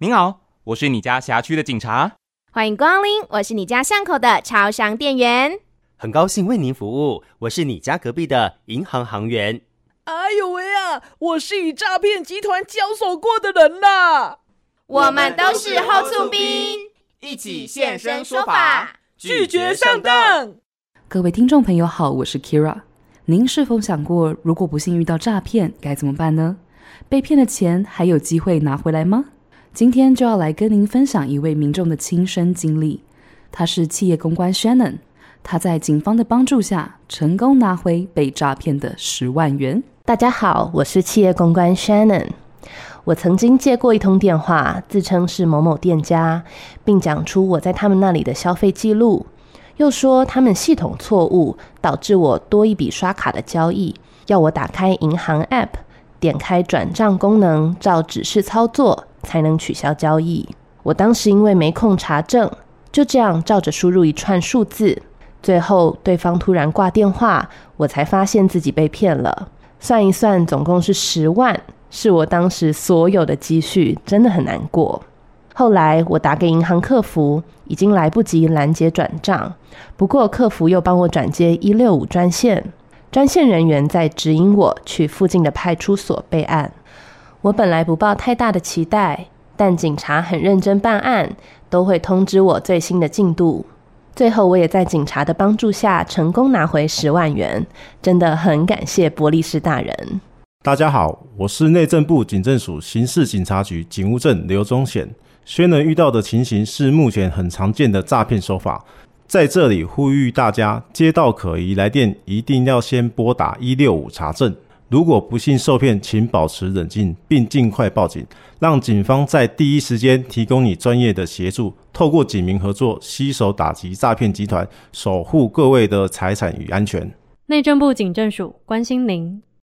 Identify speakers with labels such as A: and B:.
A: 您好，我是你家辖区的警察。
B: 欢迎光临，我是你家巷口的超商店员。
C: 很高兴为您服务，我是你家隔壁的银行行员。
D: 哎呦喂啊，我是与诈骗集团交手过的人啦。
B: 我们都是后醋兵，
A: 一起现身说法，
D: 拒绝上当。
E: 各位听众朋友好，我是 Kira。您是否想过，如果不幸遇到诈骗，该怎么办呢？被骗的钱还有机会拿回来吗？今天就要来跟您分享一位民众的亲身经历。他是企业公关 Shannon，他在警方的帮助下，成功拿回被诈骗的十万元。
F: 大家好，我是企业公关 Shannon。我曾经接过一通电话，自称是某某店家，并讲出我在他们那里的消费记录。又说他们系统错误导致我多一笔刷卡的交易，要我打开银行 App，点开转账功能，照指示操作才能取消交易。我当时因为没空查证，就这样照着输入一串数字，最后对方突然挂电话，我才发现自己被骗了。算一算，总共是十万，是我当时所有的积蓄，真的很难过。后来我打给银行客服，已经来不及拦截转账。不过客服又帮我转接一六五专线，专线人员在指引我去附近的派出所备案。我本来不抱太大的期待，但警察很认真办案，都会通知我最新的进度。最后我也在警察的帮助下成功拿回十万元，真的很感谢波丽士大人。
G: 大家好，我是内政部警政署刑事警察局警务证刘忠显。虽然遇到的情形是目前很常见的诈骗手法，在这里呼吁大家，接到可疑来电一定要先拨打一六五查证。如果不幸受骗，请保持冷静，并尽快报警，让警方在第一时间提供你专业的协助，透过警民合作，携手打击诈骗集团，守护各位的财产与安全。
H: 内政部警政署关心您。